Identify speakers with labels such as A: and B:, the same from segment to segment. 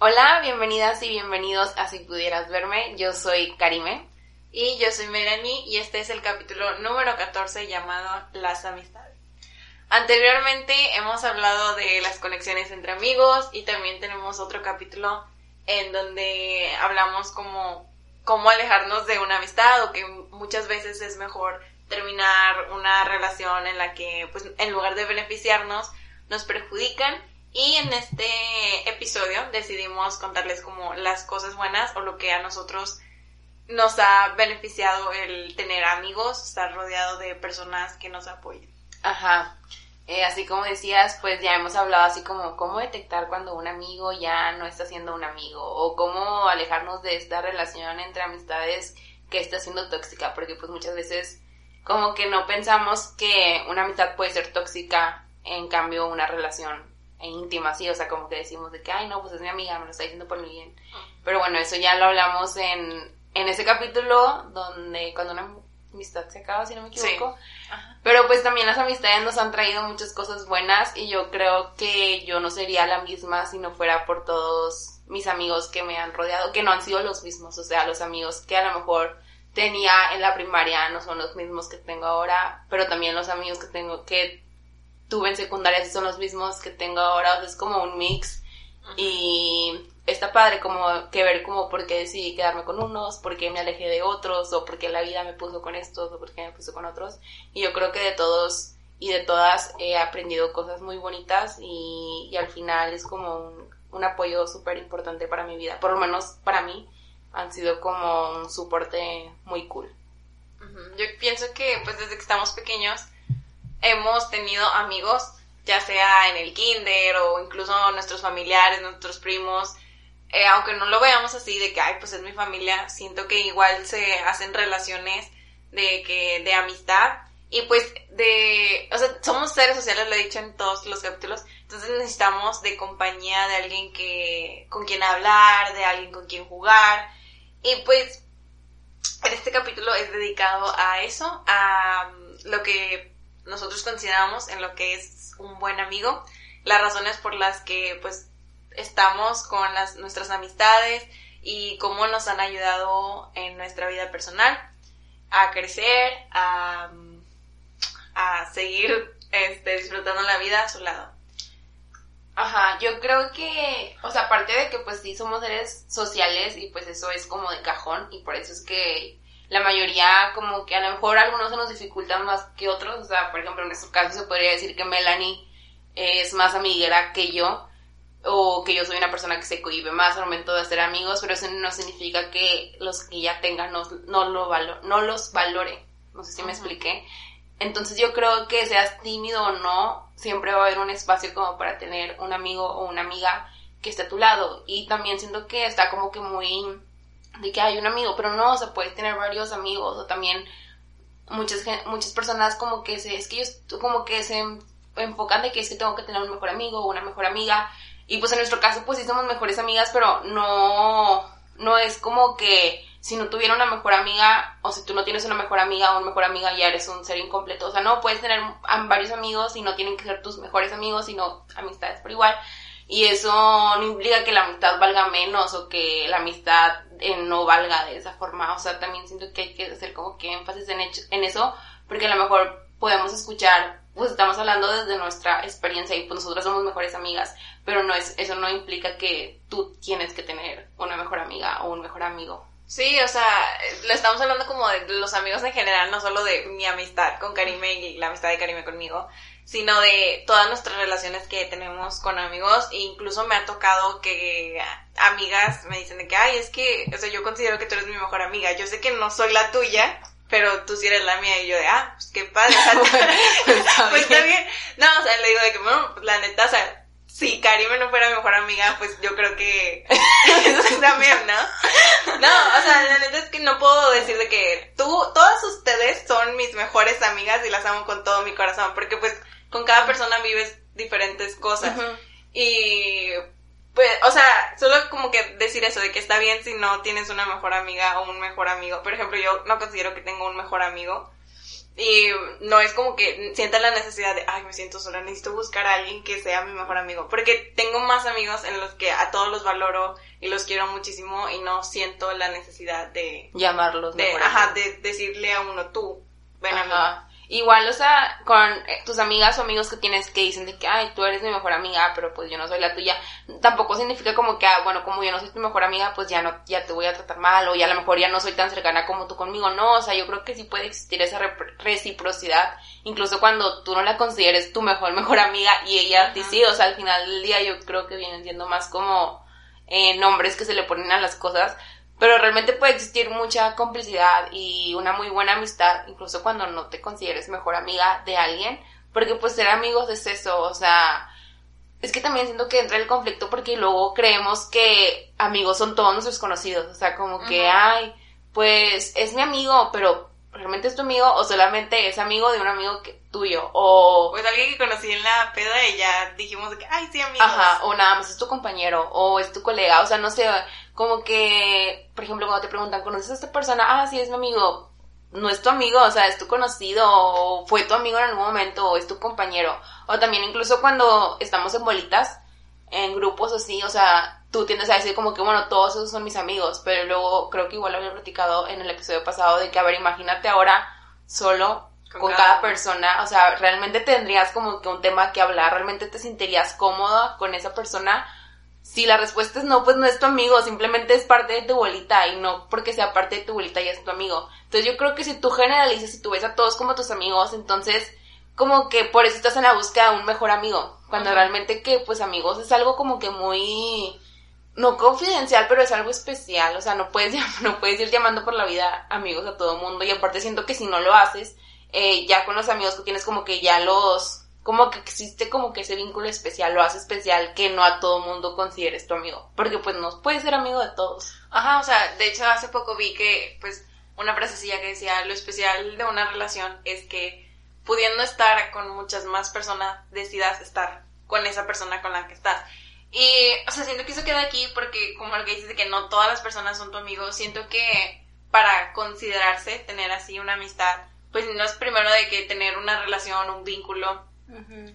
A: Hola, bienvenidas y bienvenidos a Si Pudieras Verme. Yo soy Karime.
B: Y yo soy Melanie y este es el capítulo número 14 llamado Las amistades. Anteriormente hemos hablado de las conexiones entre amigos y también tenemos otro capítulo en donde hablamos como cómo alejarnos de una amistad o que muchas veces es mejor terminar una relación en la que pues en lugar de beneficiarnos nos perjudican y en este episodio decidimos contarles como las cosas buenas o lo que a nosotros nos ha beneficiado el tener amigos, estar rodeado de personas que nos apoyen.
A: Ajá. Eh, así como decías, pues ya hemos hablado así como cómo detectar cuando un amigo ya no está siendo un amigo o cómo alejarnos de esta relación entre amistades que está siendo tóxica, porque pues muchas veces como que no pensamos que una amistad puede ser tóxica, en cambio una relación íntima, así, o sea, como que decimos de que, ay, no, pues es mi amiga, me lo está diciendo por mi bien. Pero bueno, eso ya lo hablamos en, en ese capítulo donde cuando una amistad se acaba, si no me equivoco. Pero pues también las amistades nos han traído muchas cosas buenas y yo creo que yo no sería la misma si no fuera por todos mis amigos que me han rodeado, que no han sido los mismos, o sea, los amigos que a lo mejor tenía en la primaria no son los mismos que tengo ahora, pero también los amigos que tengo que tuve en secundaria son los mismos que tengo ahora, o sea, es como un mix. Y está padre como que ver como por qué decidí quedarme con unos, por qué me alejé de otros, o por qué la vida me puso con estos, o por qué me puso con otros. Y yo creo que de todos y de todas he aprendido cosas muy bonitas y, y al final es como un, un apoyo súper importante para mi vida, por lo menos para mí han sido como un soporte muy cool.
B: Yo pienso que pues desde que estamos pequeños hemos tenido amigos, ya sea en el kinder o incluso nuestros familiares, nuestros primos, eh, aunque no lo veamos así de que, ay, pues es mi familia, siento que igual se hacen relaciones de que, de amistad y pues de, o sea, somos seres sociales, lo he dicho en todos los capítulos, entonces necesitamos de compañía, de alguien que, con quien hablar, de alguien con quien jugar y pues este capítulo es dedicado a eso, a lo que nosotros consideramos en lo que es un buen amigo, las razones por las que pues estamos con las, nuestras amistades y cómo nos han ayudado en nuestra vida personal a crecer, a, a seguir este, disfrutando la vida a su lado.
A: Ajá, yo creo que, o sea, aparte de que pues sí somos seres sociales y pues eso es como de cajón y por eso es que la mayoría como que a lo mejor algunos se nos dificultan más que otros, o sea, por ejemplo, en nuestro caso se podría decir que Melanie es más amiguera que yo, o que yo soy una persona que se cohibe más al momento de hacer amigos, pero eso no significa que los que ya tengan no, no, lo valo, no los valore, no sé si me expliqué. Entonces yo creo que seas tímido o no, siempre va a haber un espacio como para tener un amigo o una amiga que esté a tu lado. Y también siento que está como que muy de que hay un amigo, pero no, o sea, puedes tener varios amigos o también muchas muchas personas como que se es que ellos como que se enfocan de que es que tengo que tener un mejor amigo o una mejor amiga y pues en nuestro caso pues sí somos mejores amigas, pero no no es como que si no tuviera una mejor amiga o si tú no tienes una mejor amiga o una mejor amiga ya eres un ser incompleto, o sea, no puedes tener varios amigos y no tienen que ser tus mejores amigos, sino amistades por igual. Y eso no implica que la amistad valga menos o que la amistad eh, no valga de esa forma. O sea, también siento que hay que hacer como que énfasis en, eso, porque a lo mejor podemos escuchar, pues estamos hablando desde nuestra experiencia y pues nosotros somos mejores amigas, pero no es, eso no implica que tú tienes que tener una mejor amiga o un mejor amigo.
B: Sí, o sea, lo estamos hablando como de los amigos en general, no solo de mi amistad con Karime y la amistad de Karime conmigo, sino de todas nuestras relaciones que tenemos con amigos. E incluso me ha tocado que amigas me dicen de que, ay, es que, o sea, yo considero que tú eres mi mejor amiga. Yo sé que no soy la tuya, pero tú sí eres la mía. Y yo de, ah, pues qué padre. pues, está bien. No, o sea, le digo de que, bueno, pues la neta, o sea, si Karime no fuera mi mejor amiga, pues yo creo que eso también, ¿no? No, o sea, la neta no puedo decir de que tú, todas ustedes son mis mejores amigas y las amo con todo mi corazón, porque pues con cada persona vives diferentes cosas. Y pues, o sea, solo como que decir eso, de que está bien si no tienes una mejor amiga o un mejor amigo. Por ejemplo, yo no considero que tengo un mejor amigo. Y no es como que sienta la necesidad de, ay, me siento sola, necesito buscar a alguien que sea mi mejor amigo. Porque tengo más amigos en los que a todos los valoro y los quiero muchísimo y no siento la necesidad de...
A: Llamarlos.
B: De, ajá, de decirle a uno, tú, ven a mí.
A: Igual, o sea, con eh, tus amigas o amigos que tienes que dicen de que, ay, tú eres mi mejor amiga, pero pues yo no soy la tuya, tampoco significa como que, ah, bueno, como yo no soy tu mejor amiga, pues ya no, ya te voy a tratar mal, o ya a lo mejor ya no soy tan cercana como tú conmigo, no, o sea, yo creo que sí puede existir esa reciprocidad, incluso cuando tú no la consideres tu mejor, mejor amiga y ella a sí, o sea, al final del día yo creo que vienen siendo más como eh, nombres que se le ponen a las cosas, pero realmente puede existir mucha complicidad y una muy buena amistad, incluso cuando no te consideres mejor amiga de alguien, porque pues ser amigos es eso, o sea, es que también siento que entra el conflicto porque luego creemos que amigos son todos nuestros conocidos, o sea, como que, ay, pues es mi amigo, pero realmente es tu amigo o solamente es amigo de un amigo que, tuyo o...
B: Pues alguien que conocí en la peda y ya dijimos que, ay, sí, amigos.
A: Ajá, o nada más es tu compañero o es tu colega, o sea, no sé, como que, por ejemplo, cuando te preguntan, ¿conoces a esta persona? Ah, sí, es mi amigo. No es tu amigo, o sea, es tu conocido, o fue tu amigo en algún momento, o es tu compañero. O también incluso cuando estamos en bolitas, en grupos así, o sea, tú tiendes a decir como que, bueno, todos esos son mis amigos, pero luego creo que igual lo había platicado en el episodio pasado de que, a ver, imagínate ahora solo con, cada, persona, o sea, realmente tendrías como que un tema que hablar, realmente te sentirías cómoda con esa persona. Si la respuesta es no, pues no es tu amigo, simplemente es parte de tu bolita y no porque sea parte de tu bolita ya es tu amigo. Entonces yo creo que si tú generalizas y tú ves a todos como tus amigos, entonces como que por eso estás en la búsqueda de un mejor amigo, cuando realmente que pues amigos es algo como que muy no confidencial, pero es algo especial, o sea, no puedes no puedes ir llamando por la vida amigos a todo mundo y aparte siento que si no lo haces eh, ya con los amigos que tienes como que ya los como que existe como que ese vínculo especial, lo hace especial que no a todo mundo consideres tu amigo, porque pues no puedes ser amigo de todos.
B: Ajá, o sea, de hecho hace poco vi que pues una frasecilla que decía, lo especial de una relación es que pudiendo estar con muchas más personas, decidas estar con esa persona con la que estás. Y, o sea, siento que eso queda aquí porque, como lo que dices de que no todas las personas son tu amigo, siento que para considerarse tener así una amistad, pues no es primero de que tener una relación, un vínculo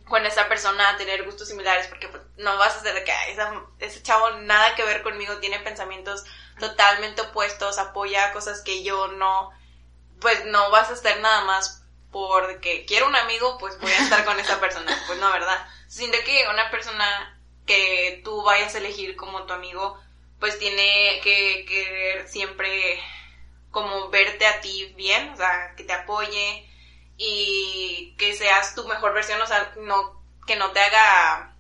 B: con esa persona, tener gustos similares, porque pues, no vas a ser de que ese chavo nada que ver conmigo, tiene pensamientos totalmente opuestos, apoya cosas que yo no, pues no vas a estar nada más porque quiero un amigo, pues voy a estar con esa persona. Pues no, ¿verdad? Siento que una persona que tú vayas a elegir como tu amigo, pues tiene que querer siempre como verte a ti bien, o sea, que te apoye y que seas tu mejor versión, o sea, no, que no te haga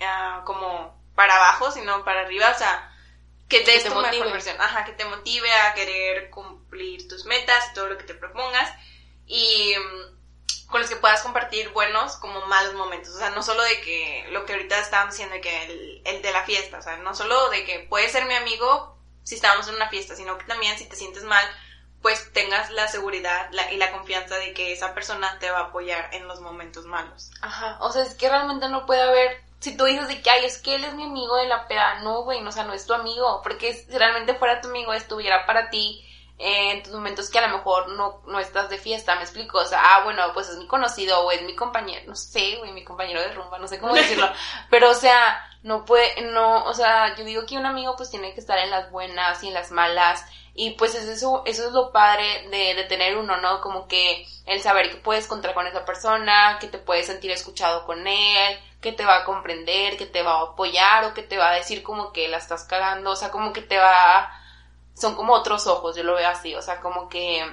B: ah, como para abajo, sino para arriba, o sea, que te des tu mejor versión, ajá, que te motive a querer cumplir tus metas, todo lo que te propongas. Y mm, con los que puedas compartir buenos como malos momentos. O sea, no solo de que lo que ahorita estábamos diciendo, que el, el, de la fiesta, o sea, no solo de que puede ser mi amigo si estábamos en una fiesta, sino que también si te sientes mal, pues tengas la seguridad y la confianza de que esa persona te va a apoyar en los momentos malos.
A: Ajá, o sea, es que realmente no puede haber, si tú dices de que, ay, es que él es mi amigo de la peda, no, güey, o sea, no es tu amigo, porque si realmente fuera tu amigo, estuviera para ti, en tus momentos que a lo mejor no, no estás de fiesta, me explico, o sea, ah, bueno, pues es mi conocido o es mi compañero, no sé, güey, mi compañero de rumba, no sé cómo decirlo, pero o sea, no puede, no, o sea, yo digo que un amigo pues tiene que estar en las buenas y en las malas, y pues es eso, eso es lo padre de, de tener uno, ¿no? Como que el saber que puedes contar con esa persona, que te puedes sentir escuchado con él, que te va a comprender, que te va a apoyar o que te va a decir como que la estás cagando, o sea, como que te va son como otros ojos, yo lo veo así, o sea, como que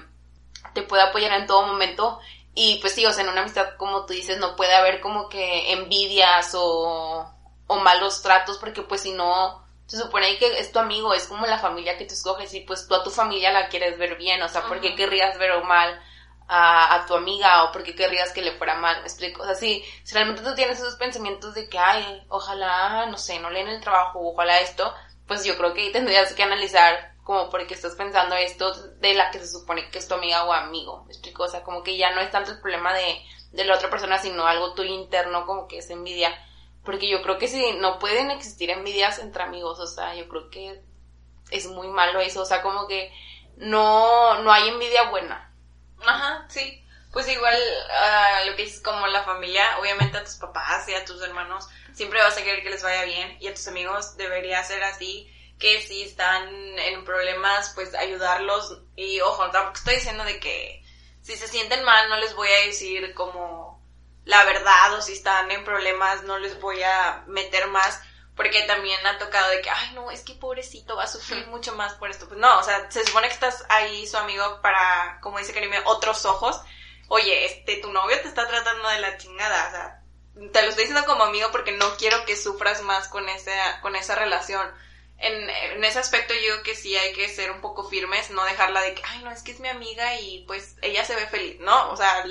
A: te puede apoyar en todo momento y pues sí, o sea, en una amistad, como tú dices, no puede haber como que envidias o, o malos tratos, porque pues si no, se supone que es tu amigo, es como la familia que tú escoges y pues tú a tu familia la quieres ver bien, o sea, ¿por qué querrías ver mal a, a, tu amiga o por qué querrías que le fuera mal? Me explico, o sea, si, si realmente tú tienes esos pensamientos de que, ay, ojalá, no sé, no leen el trabajo, ojalá esto, pues yo creo que ahí tendrías que analizar como porque estás pensando esto de la que se supone que es tu amiga o amigo, ¿me explico? O sea, como que ya no es tanto el problema de, de la otra persona, sino algo tuyo interno, como que es envidia. Porque yo creo que si no pueden existir envidias entre amigos, o sea, yo creo que es muy malo eso, o sea, como que no, no hay envidia buena.
B: Ajá, sí. Pues igual, ah, lo que dices como la familia, obviamente a tus papás y a tus hermanos, siempre vas a querer que les vaya bien y a tus amigos debería ser así, que si están en problemas, pues ayudarlos y ojo, tampoco estoy diciendo de que si se sienten mal no les voy a decir como la verdad o si están en problemas no les voy a meter más porque también ha tocado de que, ay no, es que pobrecito va a sufrir mucho más por esto. Pues no, o sea, se supone que estás ahí su amigo para, como dice Karime, otros ojos. Oye, este, tu novio te está tratando de la chingada, o sea, te lo estoy diciendo como amigo porque no quiero que sufras más con esa, con esa relación. En, ese aspecto yo digo que sí hay que ser un poco firmes, no dejarla de que, ay no, es que es mi amiga y pues ella se ve feliz, ¿no? O sea,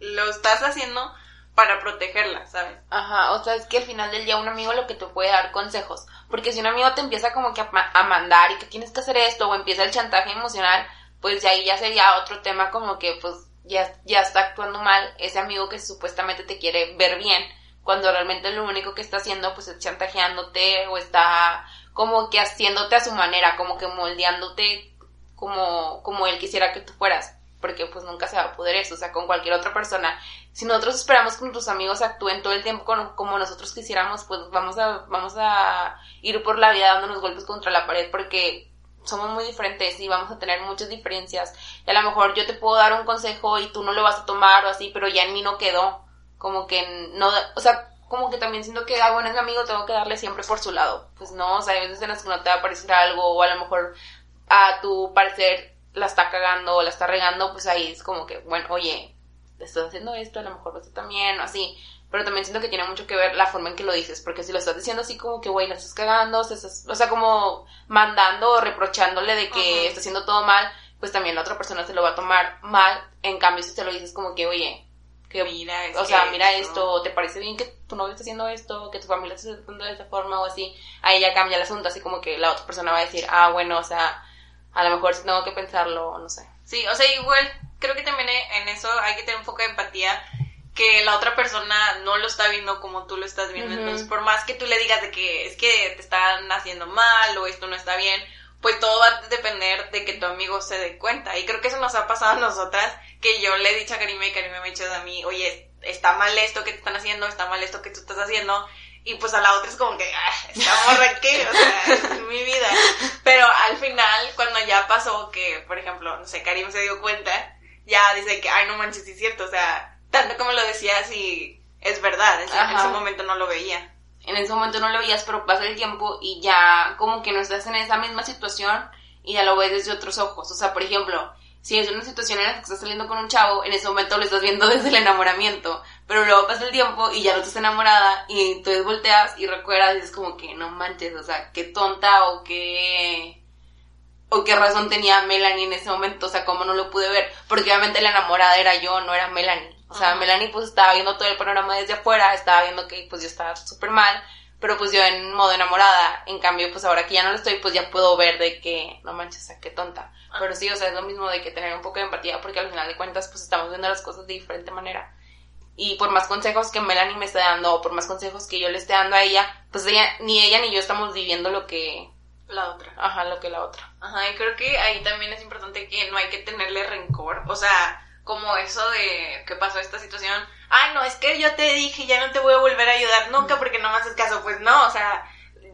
B: lo estás haciendo para protegerla, ¿sabes?
A: Ajá, o sea, es que al final del día un amigo lo que te puede dar consejos, porque si un amigo te empieza como que a, mandar y que tienes que hacer esto o empieza el chantaje emocional, pues de ahí ya sería otro tema como que pues ya, ya está actuando mal ese amigo que supuestamente te quiere ver bien, cuando realmente lo único que está haciendo pues es chantajeándote o está como que haciéndote a su manera, como que moldeándote como, como él quisiera que tú fueras porque pues nunca se va a poder eso, o sea, con cualquier otra persona. Si nosotros esperamos que nuestros amigos actúen todo el tiempo como nosotros quisiéramos, pues vamos a, vamos a ir por la vida dándonos golpes contra la pared porque somos muy diferentes y vamos a tener muchas diferencias. Y a lo mejor yo te puedo dar un consejo y tú no lo vas a tomar o así, pero ya en mí no quedó. Como que no, o sea, como que también siento que, ah, bueno, es mi amigo, tengo que darle siempre por su lado. Pues no, o sea, hay veces en las que no te va a parecer algo o a lo mejor a tu parecer la está cagando o la está regando, pues ahí es como que, bueno, oye, estás haciendo esto, a lo mejor esto también, o así. Pero también siento que tiene mucho que ver la forma en que lo dices, porque si lo estás diciendo así como que, güey, la estás cagando, o sea, como mandando o reprochándole de que está haciendo todo mal, pues también la otra persona se lo va a tomar mal. En cambio, si te lo dices como que, oye, que, mira, o sea, mira esto, ¿te parece bien que tu novio está haciendo esto, que tu familia está haciendo de esta forma o así? Ahí ya cambia el asunto, así como que la otra persona va a decir, ah, bueno, o sea, a lo mejor tengo que pensarlo, no sé.
B: Sí, o sea, igual creo que también en eso hay que tener un poco de empatía que la otra persona no lo está viendo como tú lo estás viendo. Entonces, por más que tú le digas de que es que te están haciendo mal o esto no está bien, pues todo va a depender de que tu amigo se dé cuenta. Y creo que eso nos ha pasado a nosotras, que yo le he dicho a Karime y Karime me ha dicho a mí, oye, está mal esto que te están haciendo, está mal esto que tú estás haciendo. Y pues a la otra es como que, ah, estamos aquí, o sea, es mi vida. Pero al final, cuando ya pasó que, por ejemplo, no sé, Karim se dio cuenta, ya dice que, ay, no manches, sí es cierto, o sea, tanto como lo decías y es verdad, en ese momento no lo veía.
A: En ese momento no lo veías, pero pasa el tiempo y ya como que no estás en esa misma situación y ya lo ves desde otros ojos. O sea, por ejemplo, si es una situación en la que estás saliendo con un chavo, en ese momento lo estás viendo desde el enamoramiento, pero luego pasa el tiempo y ya no estás enamorada y entonces volteas y recuerdas y es como que no manches, o sea, qué tonta o qué o qué razón tenía Melanie en ese momento, o sea, cómo no lo pude ver, porque obviamente la enamorada era yo, no era Melanie. O sea, Melanie pues estaba viendo todo el panorama desde afuera, estaba viendo que pues yo estaba súper mal, pero pues yo en modo enamorada, en cambio pues ahora que ya no lo estoy, pues ya puedo ver de que, no manches, sea, qué tonta. Pero sí, o sea, es lo mismo de que tener un poco de empatía porque al final de cuentas pues estamos viendo las cosas de diferente manera. Y por más consejos que Melanie me esté dando o por más consejos que yo le esté dando a ella, pues ella, ni ella ni yo estamos viviendo lo que...
B: La otra.
A: Ajá, lo que la otra.
B: Ajá, y creo que ahí también es importante que no hay que tenerle rencor. O sea, como eso de que pasó esta situación. Ay, no, es que yo te dije, ya no te voy a volver a ayudar nunca porque no me haces caso. Pues no, o sea,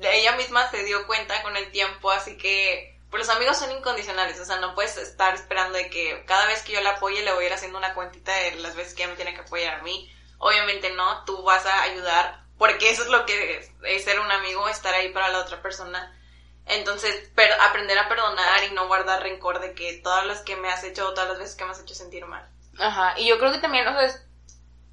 B: ella misma se dio cuenta con el tiempo, así que pues los amigos son incondicionales, o sea, no puedes estar esperando de que cada vez que yo la apoye le voy a ir haciendo una cuentita de las veces que ella me tiene que apoyar a mí. Obviamente no, tú vas a ayudar, porque eso es lo que es, ser un amigo, estar ahí para la otra persona. Entonces, aprender a perdonar y no guardar rencor de que todas las que me has hecho todas las veces que me has hecho sentir mal.
A: Ajá, y yo creo que también, o sea,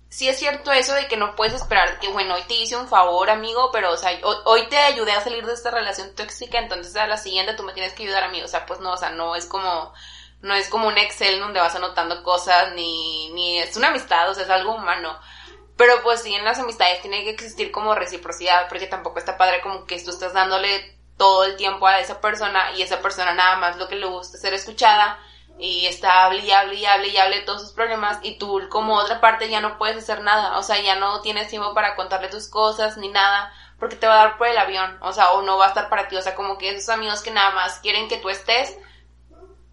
A: sí es cierto eso de que no puedes esperar que, bueno, hoy te hice un favor, amigo, pero, o sea, hoy, te ayudé a salir de esta relación tóxica, entonces a la siguiente tú me tienes que ayudar a mí. O sea, pues no, o sea, no es como, no es como un Excel donde vas anotando cosas, ni, ni es una amistad, o sea, es algo humano. Pero pues sí, en las amistades tiene que existir como reciprocidad, porque tampoco está padre como que tú estás dándole todo el tiempo a esa persona y esa persona nada más lo que le gusta es ser escuchada y está hable y hable y hable y hable de todos sus problemas y tú como otra parte ya no puedes hacer nada, o sea, ya no tienes tiempo para contarle tus cosas ni nada, porque te va a dar por el avión, o sea, o no va a estar para ti, o sea, como que esos amigos que nada más quieren que tú estés,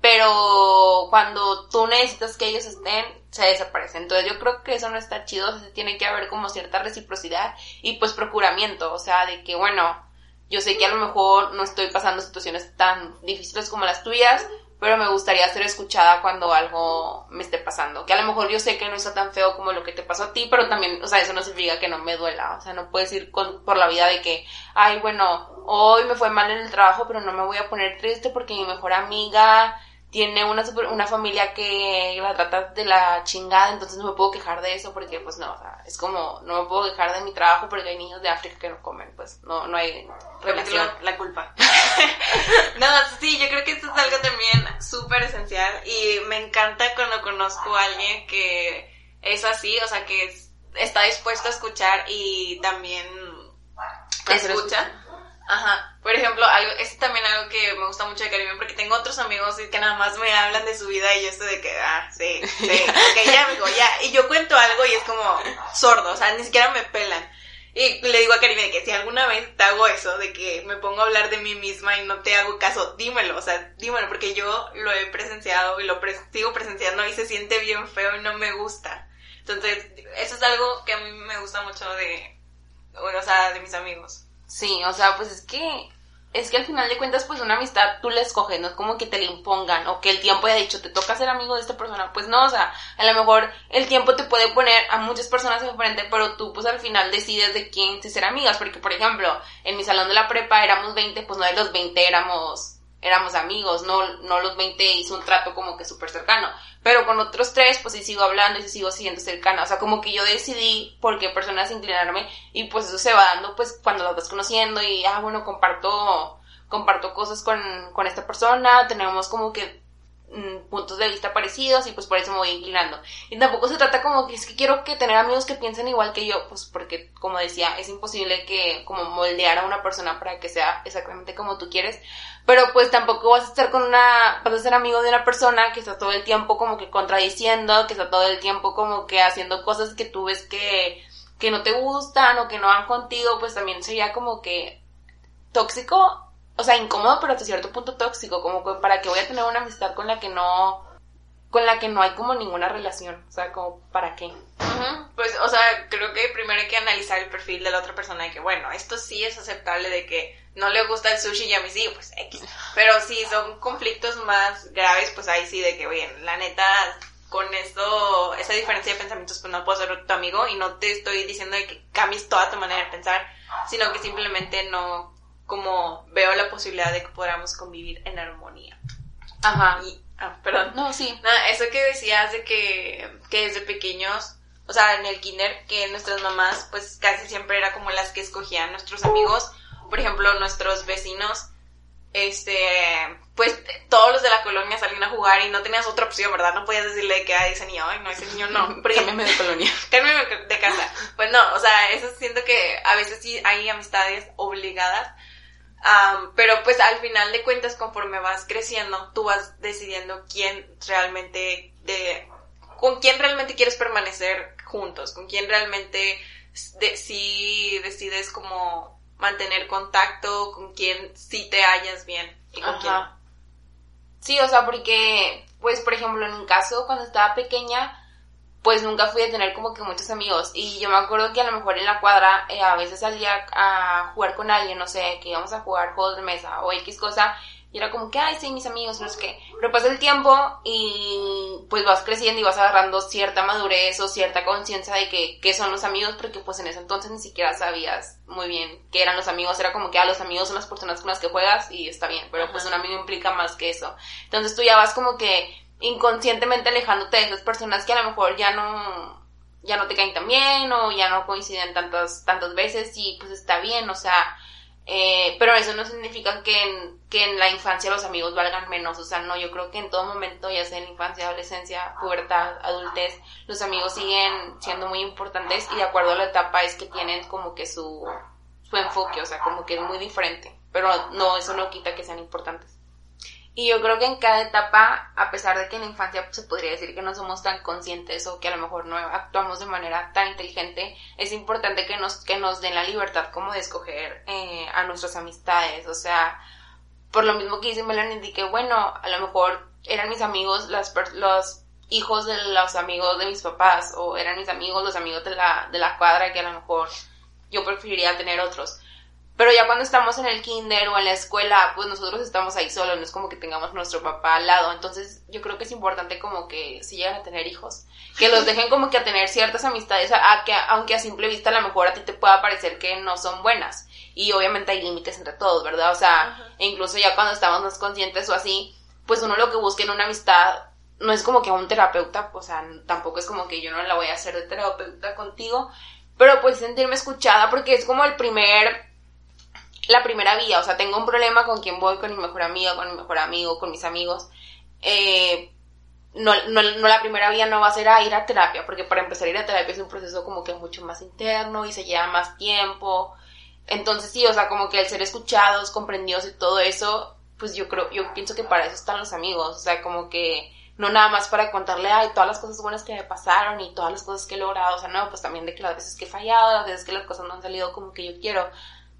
A: pero cuando tú necesitas que ellos estén, se desaparecen. Entonces yo creo que eso no está chido, tiene que haber como cierta reciprocidad y pues procuramiento, o sea, de que bueno, yo sé que a lo mejor no estoy pasando situaciones tan difíciles como las tuyas, pero me gustaría ser escuchada cuando algo me esté pasando. Que a lo mejor yo sé que no está tan feo como lo que te pasó a ti, pero también, o sea, eso no significa que no me duela. O sea, no puedes ir con, por la vida de que, ay, bueno, hoy me fue mal en el trabajo, pero no me voy a poner triste porque mi mejor amiga tiene una, super, una familia que la trata de la chingada, entonces no me puedo quejar de eso porque pues no, o sea, es como, no me puedo quejar de mi trabajo porque hay niños de África que no comen, pues no, no hay
B: relación. La, culpa. no, sí, yo creo que esto es algo también súper esencial y me encanta cuando conozco a alguien que es así, o sea, que está dispuesto a escuchar y también escucha. Ajá. Por ejemplo, algo, es también algo que me gusta mucho de Caribe porque tengo otros amigos que nada más me hablan de su vida y yo estoy de que, ah, sí, sí, ok, ya, amigo, ya. Y yo cuento algo y es como sordo, o sea, ni siquiera me pelan. Y le digo a Karime que si alguna vez te hago eso, de que me pongo a hablar de mí misma y no te hago caso, dímelo, o sea, dímelo, porque yo lo he presenciado y lo sigo presenciando y se siente bien feo y no me gusta. Entonces, eso es algo que a mí me gusta mucho de, o sea, de mis amigos.
A: Sí, o sea, pues es que es que al final de cuentas, pues una amistad tú la escoges, no es como que te la impongan o que el tiempo haya dicho, te toca ser amigo de esta persona. Pues no, o sea, a lo mejor el tiempo te puede poner a muchas personas enfrente, pero tú pues al final decides de quién ser amigas. Porque, por ejemplo, en mi salón de la prepa éramos 20, pues no de los 20 éramos éramos amigos, no, no los 20 hizo un trato como que súper cercano. Pero con otros tres, pues sí sigo hablando y sí sigo siendo cercana. O sea, como que yo decidí por qué personas inclinarme y pues eso se va dando pues cuando las vas conociendo y, ah, bueno, comparto, comparto cosas con, con esta persona, tenemos como que Mm, puntos de vista parecidos y pues por eso me voy inclinando. Y tampoco se trata como que es que quiero que tener amigos que piensen igual que yo, pues porque como decía, es imposible que como moldear a una persona para que sea exactamente como tú quieres, pero pues tampoco vas a estar con una, vas a ser amigo de una persona que está todo el tiempo como que contradiciendo, que está todo el tiempo como que haciendo cosas que tú ves que, que no te gustan o que no van contigo, pues también sería como que tóxico o sea, incómodo, pero hasta cierto punto tóxico, como que para que voy a tener una amistad con la que no, con la que no hay como ninguna relación, o sea, como para qué.
B: Pues, o sea, creo que primero hay que analizar el perfil de la otra persona y que, bueno, esto sí es aceptable de que no le gusta el sushi y a mí sí, pues X. Pero si son conflictos más graves, pues ahí sí de que, oye, la neta, con esto, esa diferencia de pensamientos, pues no puedo ser tu amigo y no te estoy diciendo de que cambies toda tu manera de pensar, sino que simplemente no como veo la posibilidad de que podamos convivir en armonía.
A: Ajá.
B: Y, ah, perdón.
A: No, sí.
B: Nada, eso que decías de que, que desde pequeños, o sea, en el kinder, que nuestras mamás, pues casi siempre era como las que escogían nuestros amigos. Por ejemplo, nuestros vecinos, este, pues todos los de la colonia salían a jugar y no tenías otra opción, ¿verdad? No podías decirle que a ese niño, ay, no, ese niño no.
A: Cámbiame de colonia.
B: Cámbiame de casa. Pues no, o sea, eso siento que a veces sí hay amistades obligadas pero pues al final de cuentas, conforme vas creciendo, tú vas decidiendo quién realmente, de, con quién realmente quieres permanecer juntos, con quién realmente de, si decides como mantener contacto, con quién sí te hallas bien y con quién.
A: Sí, o sea, porque, pues, por ejemplo, en mi caso, cuando estaba pequeña, pues nunca fui a tener como que muchos amigos. Y yo me acuerdo que a lo mejor en la cuadra eh, a veces salía a jugar con alguien, no sé, que íbamos a jugar juegos de mesa o X cosa. Y era como que, ay, sí, mis amigos, no sé qué. Pero pasa el tiempo y pues vas creciendo y vas agarrando cierta madurez o cierta conciencia de que, que son los amigos, porque pues en ese entonces ni siquiera sabías muy bien qué eran los amigos. Era como que, ah, los amigos son las personas con las que juegas y está bien. Pero pues un amigo implica más que eso. Entonces tú ya vas como que inconscientemente alejándote de esas personas que a lo mejor ya no ya no te caen tan bien o ya no coinciden tantas tantas veces y pues está bien, o sea, eh, pero eso no significa que en, que en la infancia los amigos valgan menos, o sea, no, yo creo que en todo momento, ya sea en infancia, adolescencia, pubertad, adultez, los amigos siguen siendo muy importantes y de acuerdo a la etapa es que tienen como que su, su enfoque, o sea, como que es muy diferente, pero no, eso no quita que sean importantes. Y yo creo que en cada etapa, a pesar de que en la infancia pues, se podría decir que no somos tan conscientes o que a lo mejor no actuamos de manera tan inteligente, es importante que nos, que nos den la libertad como de escoger eh, a nuestras amistades. O sea, por lo mismo que dice Melanie, que bueno, a lo mejor eran mis amigos las los hijos de los amigos de mis papás o eran mis amigos los amigos de la, de la cuadra que a lo mejor yo preferiría tener otros. Pero ya cuando estamos en el kinder o en la escuela, pues nosotros estamos ahí solos, no es como que tengamos nuestro papá al lado. Entonces yo creo que es importante como que si llegan a tener hijos, que los dejen como que a tener ciertas amistades, a, que aunque a simple vista a lo mejor a ti te pueda parecer que no son buenas. Y obviamente hay límites entre todos, ¿verdad? O sea, e incluso ya cuando estamos más conscientes o así, pues uno lo que busca en una amistad no es como que a un terapeuta, o sea, tampoco es como que yo no la voy a hacer de terapeuta contigo, pero pues sentirme escuchada porque es como el primer, la primera vía, o sea, tengo un problema con quien voy, con mi mejor amiga, con mi mejor amigo, con mis amigos, eh, no, no, no, la primera vía no va a ser a ir a terapia, porque para empezar a ir a terapia es un proceso como que mucho más interno y se lleva más tiempo. Entonces sí, o sea, como que el ser escuchados, comprendidos y todo eso, pues yo creo, yo pienso que para eso están los amigos, o sea, como que no nada más para contarle, ay, todas las cosas buenas que me pasaron y todas las cosas que he logrado, o sea, no, pues también de que las veces que he fallado, las veces que las cosas no han salido como que yo quiero.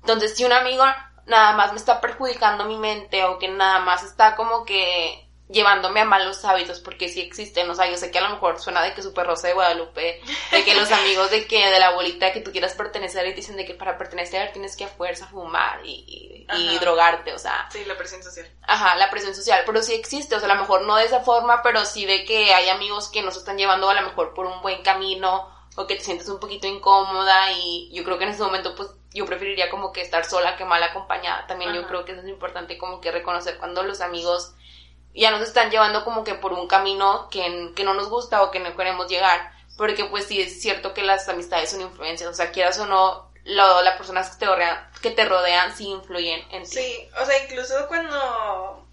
A: Entonces, si un amigo nada más me está perjudicando mi mente o que nada más está como que llevándome a malos hábitos, porque sí existen, o sea, yo sé que a lo mejor suena de que Super Rosa de Guadalupe, de que los amigos de que de la bolita que tú quieras pertenecer y dicen de que para pertenecer tienes que a fuerza fumar y, y, drogarte, o sea.
B: Sí, la presión social.
A: Ajá, la presión social, pero sí existe, o sea, a lo mejor no de esa forma, pero sí de que hay amigos que nos están llevando a lo mejor por un buen camino o que te sientes un poquito incómoda y yo creo que en ese momento pues yo preferiría como que estar sola que mal acompañada. También yo creo que es importante como que reconocer cuando los amigos ya nos están llevando como que por un camino que, que no nos gusta o que no queremos llegar. Porque pues sí es cierto que las amistades son influencias, o sea, quieras o no, lo, las personas que te rodean, que te rodean sí influyen en ti.
B: Sí, o sea, incluso cuando,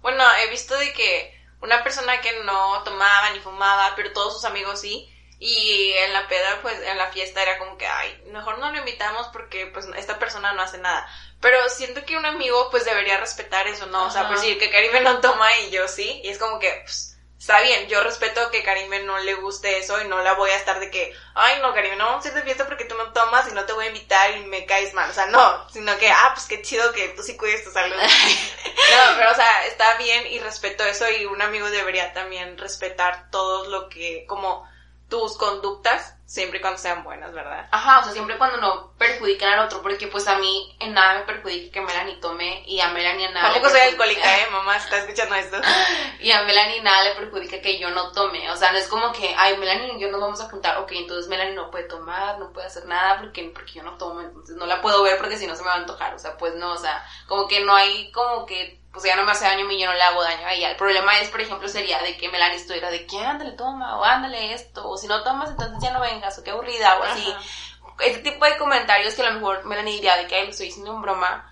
B: bueno, he visto de que una persona que no tomaba ni fumaba, pero todos sus amigos sí, y en la peda, pues en la fiesta era como que, ay, mejor no lo invitamos porque pues esta persona no hace nada. Pero siento que un amigo pues debería respetar eso, ¿no? O sea, pues decir que Karime no toma y yo sí. Y es como que, pues, está bien, yo respeto que Karime no le guste eso y no la voy a estar de que, ay, no, Karime, no vamos a ir de fiesta porque tú no tomas y no te voy a invitar y me caes mal. O sea, no, sino que, ah, pues qué chido que tú sí cuides tu salud. no, pero o sea, está bien y respeto eso y un amigo debería también respetar todo lo que, como tus conductas siempre y cuando sean buenas, ¿verdad?
A: Ajá, o sea, siempre cuando no perjudiquen al otro, porque pues a mí en nada me perjudica que Melanie tome y a Melanie en nada.
B: Tampoco soy alcohólica, eh, mamá, está escuchando esto.
A: y a Melanie nada le perjudica que yo no tome, o sea, no es como que, ay, Melanie y yo nos vamos a juntar, ok, entonces Melanie no puede tomar, no puede hacer nada porque, porque yo no tomo, entonces no la puedo ver porque si no se me va a antojar, o sea, pues no, o sea, como que no hay como que pues ya no me hace daño a mí, yo no le hago daño a ella. El problema es, por ejemplo, sería de que Melanie estuviera de que ándale, toma, o ándale esto, o si no tomas, entonces ya no vengas, o qué aburrida, o así. Este tipo de comentarios que a lo mejor Melanie diría de que, ay, estoy diciendo en broma,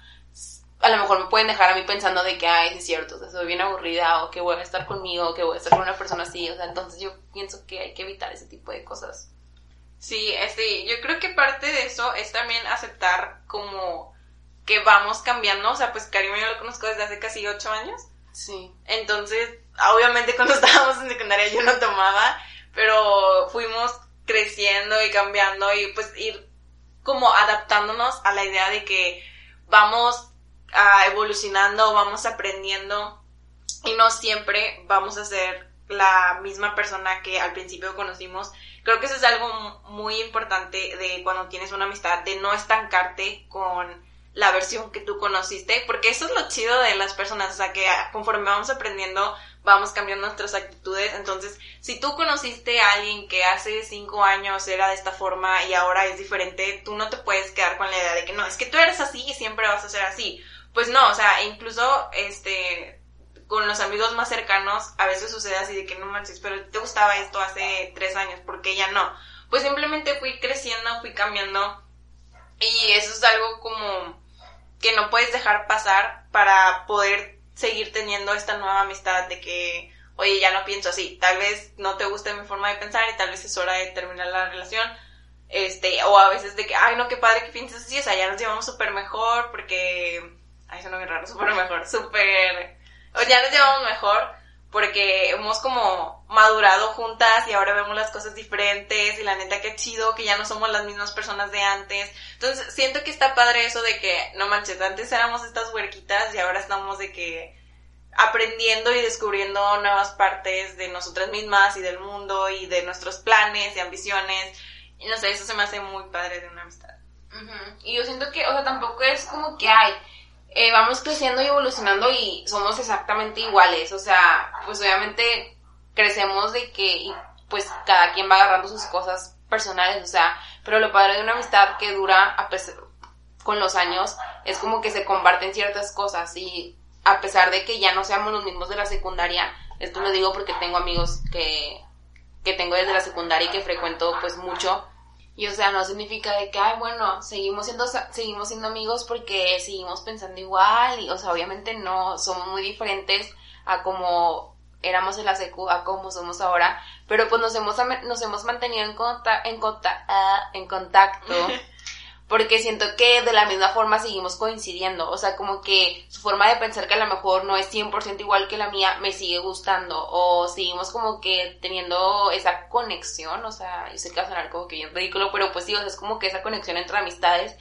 A: a lo mejor me pueden dejar a mí pensando de que, ay, es cierto, o sea, soy bien aburrida, o que voy a estar conmigo, o que voy a estar con una persona así, o sea, entonces yo pienso que hay que evitar ese tipo de cosas.
B: Sí, este, yo creo que parte de eso es también aceptar como que vamos cambiando, o sea, pues Karim yo lo conozco desde hace casi ocho años.
A: Sí.
B: Entonces, obviamente cuando estábamos en secundaria yo no tomaba, pero fuimos creciendo y cambiando y pues ir como adaptándonos a la idea de que vamos a evolucionando, vamos aprendiendo y no siempre vamos a ser la misma persona que al principio conocimos. Creo que eso es algo muy importante de cuando tienes una amistad, de no estancarte con la versión que tú conociste, porque eso es lo chido de las personas, o sea, que conforme vamos aprendiendo, vamos cambiando nuestras actitudes. Entonces, si tú conociste a alguien que hace cinco años era de esta forma y ahora es diferente, tú no te puedes quedar con la idea de que no, es que tú eres así y siempre vas a ser así. Pues no, o sea, incluso, este, con los amigos más cercanos, a veces sucede así de que no manches, pero te gustaba esto hace tres años, porque ya no. Pues simplemente fui creciendo, fui cambiando. Y eso es algo como que no puedes dejar pasar para poder seguir teniendo esta nueva amistad de que, oye, ya no pienso así, tal vez no te guste mi forma de pensar y tal vez es hora de terminar la relación. Este, o a veces de que, ay, no, qué padre que pienses así, o sea, ya nos llevamos súper mejor porque, ay, no es raro, súper mejor, súper, o ya nos llevamos mejor porque hemos como madurado juntas y ahora vemos las cosas diferentes y la neta que chido que ya no somos las mismas personas de antes. Entonces siento que está padre eso de que, no manches, antes éramos estas huerquitas y ahora estamos de que aprendiendo y descubriendo nuevas partes de nosotras mismas y del mundo y de nuestros planes y ambiciones. Y no sé, eso se me hace muy padre de una amistad.
A: Y yo siento que, o sea, tampoco es como que hay eh, vamos creciendo y evolucionando y somos exactamente iguales. O sea, pues obviamente crecemos de que y pues cada quien va agarrando sus cosas personales, o sea, pero lo padre de una amistad que dura a pesar, con los años es como que se comparten ciertas cosas y a pesar de que ya no seamos los mismos de la secundaria, esto lo digo porque tengo amigos que, que tengo desde la secundaria y que frecuento pues mucho, y o sea, no significa de que, ay, bueno, seguimos siendo, seguimos siendo amigos porque seguimos pensando igual. Y, o sea, obviamente no, somos muy diferentes a como éramos en la secu, a como somos ahora. Pero pues nos hemos, nos hemos mantenido en, en, ah, en contacto porque siento que de la misma forma seguimos coincidiendo, o sea, como que su forma de pensar que a lo mejor no es 100% igual que la mía me sigue gustando, o seguimos como que teniendo esa conexión, o sea, yo sé que va a sonar como que bien ridículo, pero pues sí, o sea, es como que esa conexión entre amistades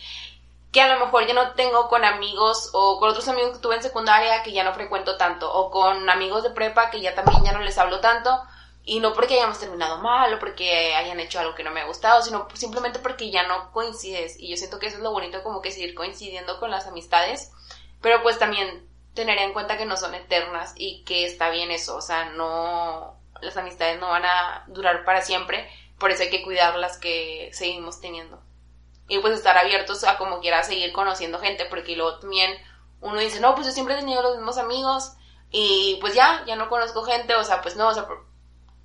A: que a lo mejor ya no tengo con amigos o con otros amigos que tuve en secundaria que ya no frecuento tanto, o con amigos de prepa que ya también ya no les hablo tanto, y no porque hayamos terminado mal o porque hayan hecho algo que no me ha gustado, sino simplemente porque ya no coincides. Y yo siento que eso es lo bonito, como que seguir coincidiendo con las amistades. Pero pues también tener en cuenta que no son eternas y que está bien eso. O sea, no. Las amistades no van a durar para siempre. Por eso hay que cuidar las que seguimos teniendo. Y pues estar abiertos a como quiera seguir conociendo gente. Porque luego también uno dice, no, pues yo siempre he tenido los mismos amigos. Y pues ya, ya no conozco gente. O sea, pues no, o sea,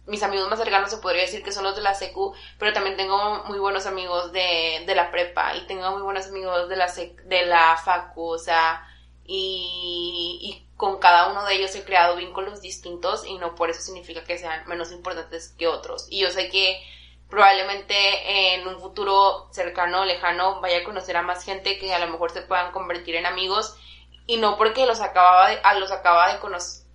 A: mis amigos más cercanos se podría decir que son los de la secu, pero también tengo muy buenos amigos de, de la prepa y tengo muy buenos amigos de la de la facu, o sea, y, y con cada uno de ellos he creado vínculos distintos y no por eso significa que sean menos importantes que otros. Y yo sé que probablemente en un futuro cercano o lejano vaya a conocer a más gente que a lo mejor se puedan convertir en amigos y no porque los acababa de, los acaba de conocer,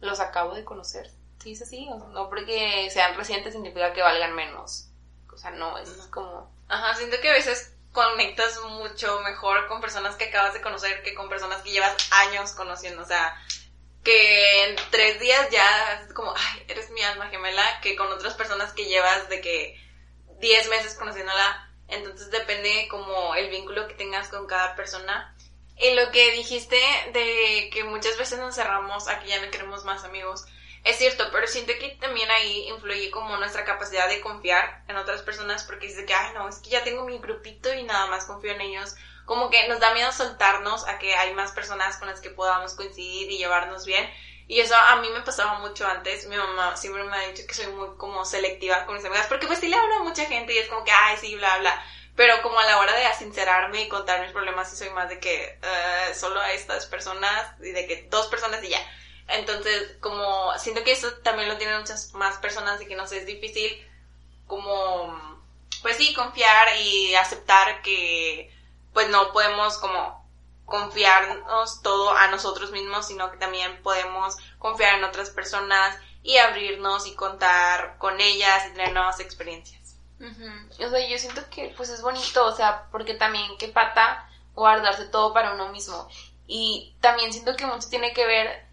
A: los acabo de conocer sí es así, no porque sean recientes significa que valgan menos. O sea, no, es como...
B: Ajá, siento que a veces conectas mucho mejor con personas que acabas de conocer que con personas que llevas años conociendo. O sea, que en tres días ya es como, ay, eres mi alma gemela, que con otras personas que llevas de que diez meses conociéndola. Entonces depende como el vínculo que tengas con cada persona. Y lo que dijiste de que muchas veces nos cerramos a que ya no queremos más amigos. Es cierto, pero siento que también ahí influye como nuestra capacidad de confiar en otras personas porque dice que, ay, no, es que ya tengo mi grupito y nada más confío en ellos. Como que nos da miedo soltarnos a que hay más personas con las que podamos coincidir y llevarnos bien. Y eso a mí me pasaba mucho antes. Mi mamá siempre me ha dicho que soy muy como selectiva con mis amigas porque pues sí le hablo a mucha gente y es como que, ay, sí, bla, bla. Pero como a la hora de sincerarme y contar mis problemas, sí soy más de que uh, solo a estas personas y de que dos personas y ya. Entonces, como siento que eso también lo tienen muchas más personas y que nos es difícil como, pues sí, confiar y aceptar que pues no podemos como confiarnos todo a nosotros mismos, sino que también podemos confiar en otras personas y abrirnos y contar con ellas y tener nuevas experiencias.
A: O sea, yo siento que pues es bonito, o sea, porque también qué pata guardarse todo para uno mismo. Y también siento que mucho tiene que ver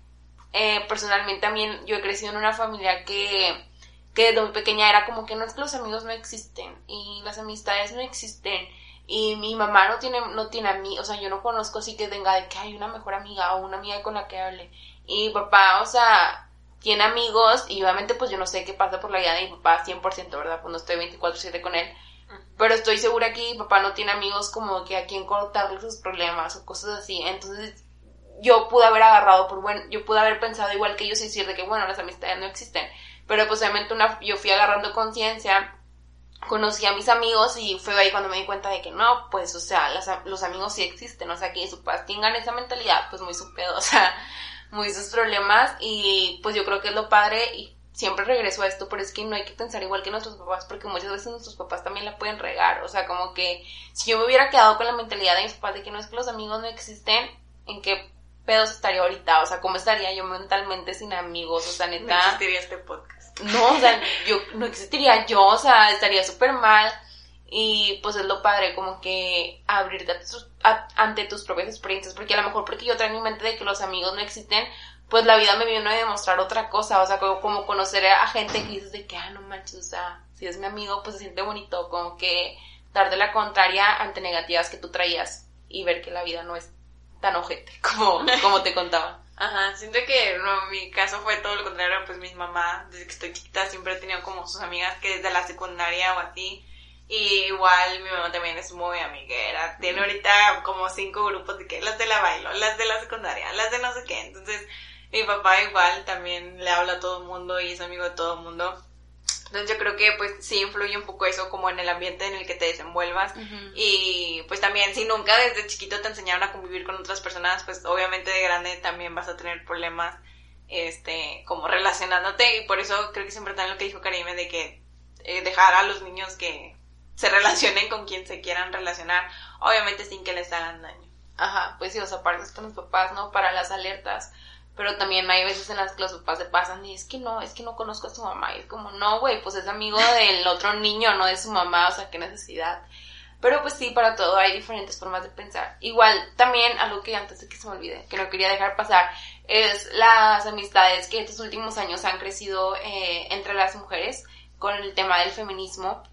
A: eh, personalmente también yo he crecido en una familia que, que desde muy pequeña era como que no es que los amigos no existen y las amistades no existen y mi mamá no tiene no tiene a o sea, yo no conozco así que tenga de que hay una mejor amiga o una amiga con la que hable. Y papá, o sea, tiene amigos y obviamente pues yo no sé qué pasa por la vida de mi papá 100%, ¿verdad? No estoy 24/7 con él. Pero estoy segura que mi papá no tiene amigos como que a quien contarle sus problemas o cosas así. Entonces yo pude haber agarrado por bueno, yo pude haber pensado igual que ellos y decir de que bueno, las amistades no existen. Pero pues obviamente una, yo fui agarrando conciencia, conocí a mis amigos y fue ahí cuando me di cuenta de que no, pues o sea, los amigos sí existen, o sea, que sus papás tengan esa mentalidad, pues muy su pedo, o sea, muy sus problemas y pues yo creo que es lo padre y siempre regreso a esto, pero es que no hay que pensar igual que nuestros papás, porque muchas veces nuestros papás también la pueden regar, o sea, como que si yo me hubiera quedado con la mentalidad de mis papás de que no es que los amigos no existen, en qué pedos estaría ahorita, o sea, cómo estaría yo mentalmente sin amigos, o sea, neta.
B: No existiría este podcast.
A: No, o sea, yo no existiría yo, o sea, estaría súper mal. Y pues es lo padre, como que abrirte ante tus propias experiencias, porque a lo mejor porque yo traigo en mi mente de que los amigos no existen, pues la vida me vino a demostrar otra cosa, o sea, como, como conocer a gente que dices de que, ah, no manches, o sea, si es mi amigo, pues se siente bonito, como que dar de la contraria ante negativas que tú traías y ver que la vida no es tan ojete como, como te contaba.
B: Ajá, siento que no, mi caso fue todo lo contrario, pues mi mamá, desde que estoy chiquita, siempre he tenido como sus amigas que desde la secundaria o así, y igual mi mamá también es muy amiguera. Tiene ahorita como cinco grupos de que las de la bailo, las de la secundaria, las de no sé qué. Entonces, mi papá igual también le habla a todo el mundo y es amigo de todo el mundo. Entonces yo creo que pues sí influye un poco eso como en el ambiente en el que te desenvuelvas y pues también si nunca desde chiquito te enseñaron a convivir con otras personas pues obviamente de grande también vas a tener problemas este como relacionándote y por eso creo que siempre también lo que dijo Karime de que eh, dejar a los niños que se relacionen con quien se quieran relacionar, obviamente sin que les hagan daño.
A: Ajá, pues sí, o sea, aparte con los papás, ¿no? Para las alertas. Pero también hay veces en las que los papás se pasan y es que no, es que no conozco a su mamá. Y es como, no, güey, pues es amigo del otro niño, no de su mamá, o sea, qué necesidad. Pero pues sí, para todo hay diferentes formas de pensar. Igual, también algo que antes de que se me olvide, que no quería dejar pasar, es las amistades que estos últimos años han crecido eh, entre las mujeres con el tema del feminismo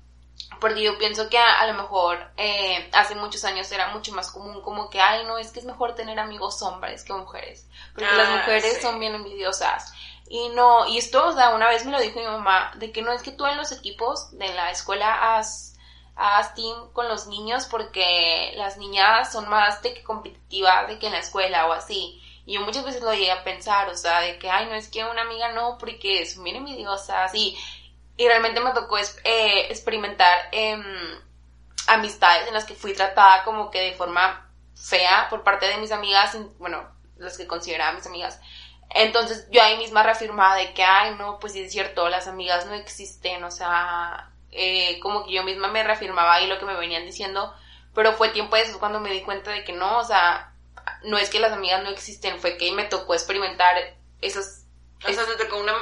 A: porque yo pienso que a, lo mejor eh, hace muchos años era mucho más común como que, ay, no, es que es mejor tener amigos hombres que mujeres, porque las ah, mujeres son bien envidiosas. Y no, y esto, o sea, una vez me lo dijo mi mamá, de que no es que tú en los equipos de la escuela has, has team con los niños porque las niñas son más de que competitivas de que en la escuela o así. Y yo muchas veces lo llegué a pensar, o sea, de que, ay, no es que una amiga no, porque son bien envidiosas y y realmente me tocó eh, experimentar em, amistades en las que fui tratada como que de forma fea por parte de mis amigas, bueno, las que consideraba mis amigas. Entonces yo ahí misma reafirmaba de que, ay, no, pues sí es cierto, las amigas no existen, o sea, eh, como que yo misma me reafirmaba ahí lo que me venían diciendo, pero fue tiempo después cuando me di cuenta de que no, o sea, no es que las amigas no existen, fue que me tocó experimentar esos
B: o sea, te tocó una,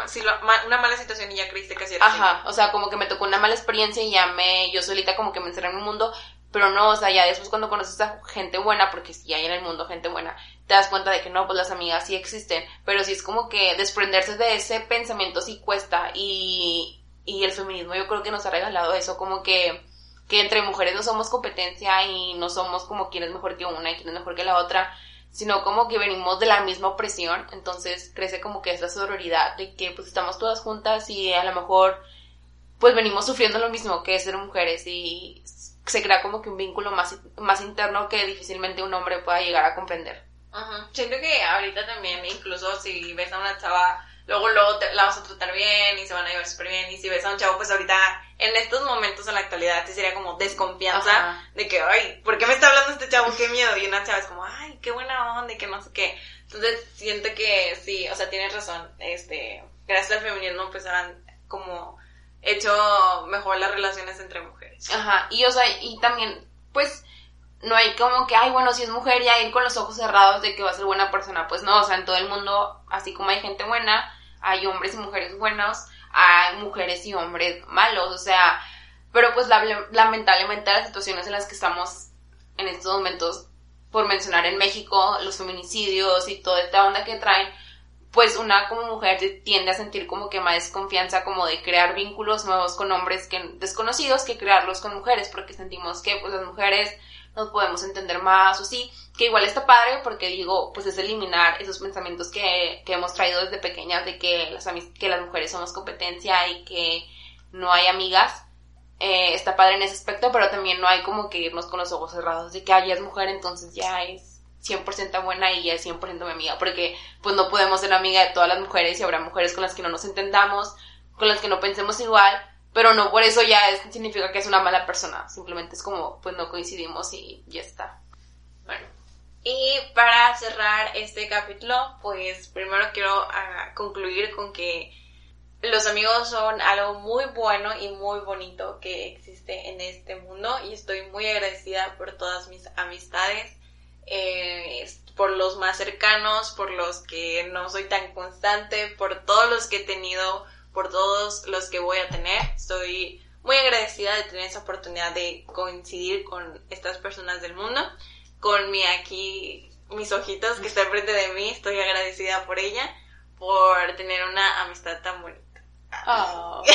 B: una mala situación y ya creíste que así
A: era. Ajá, o sea, como que me tocó una mala experiencia y ya me, yo solita como que me encerré en un mundo, pero no, o sea, ya después cuando conoces a gente buena, porque si hay en el mundo gente buena, te das cuenta de que no, pues las amigas sí existen, pero sí es como que desprenderse de ese pensamiento sí cuesta y, y el feminismo yo creo que nos ha regalado eso, como que, que entre mujeres no somos competencia y no somos como quién es mejor que una y quién es mejor que la otra, sino como que venimos de la misma opresión, entonces crece como que esa sororidad de que pues estamos todas juntas y a lo mejor pues venimos sufriendo lo mismo que ser mujeres y se crea como que un vínculo más, más interno que difícilmente un hombre pueda llegar a comprender.
B: Ajá. Siento que ahorita también, incluso si ves a una chava luego, luego la vas a tratar bien y se van a llevar súper bien. Y si ves a un chavo, pues ahorita, en estos momentos en la actualidad, sí sería como desconfianza de que, ay, ¿por qué me está hablando este chavo? Qué miedo. Y una chava es como, ay, qué buena onda y que no sé qué. Entonces, siento que sí, o sea, tienes razón. Este, gracias al feminismo, pues han como hecho mejor las relaciones entre mujeres.
A: Ajá, y o sea, y también, pues, no hay como que, ay, bueno, si es mujer ya ir con los ojos cerrados de que va a ser buena persona. Pues no, o sea, en todo el mundo, así como hay gente buena, hay hombres y mujeres buenos, hay mujeres y hombres malos, o sea, pero pues lamentablemente las situaciones en las que estamos en estos momentos, por mencionar en México, los feminicidios y toda esta onda que traen, pues una como mujer tiende a sentir como que más desconfianza como de crear vínculos nuevos con hombres desconocidos que crearlos con mujeres porque sentimos que pues las mujeres nos podemos entender más o sí, que igual está padre porque digo, pues es eliminar esos pensamientos que, que hemos traído desde pequeñas de que las, que las mujeres somos competencia y que no hay amigas. Eh, está padre en ese aspecto, pero también no hay como que irnos con los ojos cerrados de que ya es mujer, entonces ya es 100% buena y ya es 100% mi amiga, porque pues no podemos ser amiga de todas las mujeres y habrá mujeres con las que no nos entendamos, con las que no pensemos igual, pero no por eso ya significa que es una mala persona, simplemente es como, pues no coincidimos y ya está.
B: Bueno, y para cerrar este capítulo, pues primero quiero ah, concluir con que los amigos son algo muy bueno y muy bonito que existe en este mundo y estoy muy agradecida por todas mis amistades. eh, por los más cercanos, por los que no soy tan constante, por todos los que he tenido, por todos los que voy a tener. Estoy muy agradecida de tener esa oportunidad de coincidir con estas personas del mundo, con mi aquí, mis ojitos que está enfrente de mí, estoy agradecida por ella, por tener una amistad tan bonita.
A: Oh.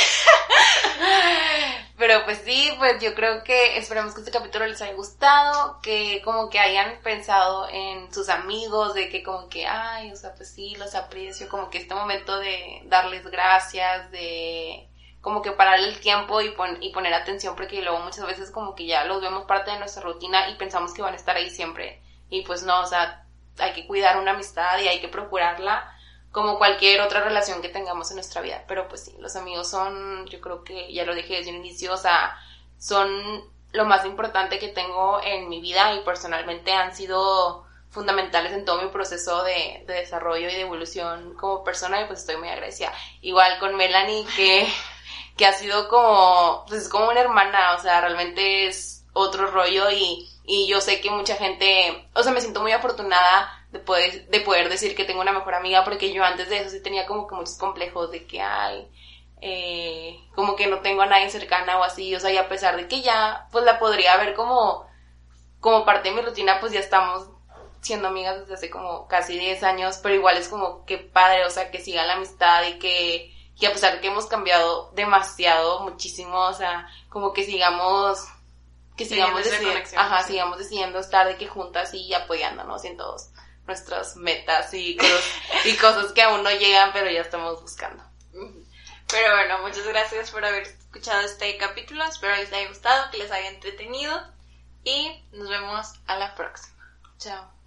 A: Pero pues sí, pues yo creo que esperamos que este capítulo les haya gustado, que como que hayan pensado en sus amigos, de que como que, ay, o sea, pues sí, los aprecio, como que este momento de darles gracias, de como que parar el tiempo y, y poner atención, porque luego muchas veces como que ya los vemos parte de nuestra rutina y pensamos que van a estar ahí siempre. Y pues no, o sea, hay que cuidar una amistad y hay que procurarla como cualquier otra relación que tengamos en nuestra vida. Pero pues sí, los amigos son, yo creo que ya lo dije desde un inicio, o sea, son lo más importante que tengo en mi vida y personalmente han sido fundamentales en todo mi proceso de, de desarrollo y de evolución como persona y pues estoy muy agradecida. Igual con Melanie que, que ha sido como, pues es como una hermana, o sea, realmente es otro rollo y, y yo sé que mucha gente, o sea, me siento muy afortunada de poder, de poder decir que tengo una mejor amiga, porque yo antes de eso sí tenía como que muchos complejos de que hay, eh, como que no tengo a nadie cercana o así, o sea, y a pesar de que ya, pues la podría ver como, como parte de mi rutina, pues ya estamos siendo amigas desde hace como casi 10 años, pero igual es como que padre, o sea, que siga la amistad y que, que a pesar de que hemos cambiado demasiado, muchísimo, o sea, como que sigamos que sigamos decidiendo, ajá, sigamos decidiendo estar de que juntas y apoyándonos en todos nuestras metas y cosas, que aún no llegan, pero ya estamos buscando.
B: Pero bueno, muchas gracias por haber escuchado este capítulo. Espero les haya gustado, que les haya entretenido. Y nos vemos a la próxima.
A: Chao.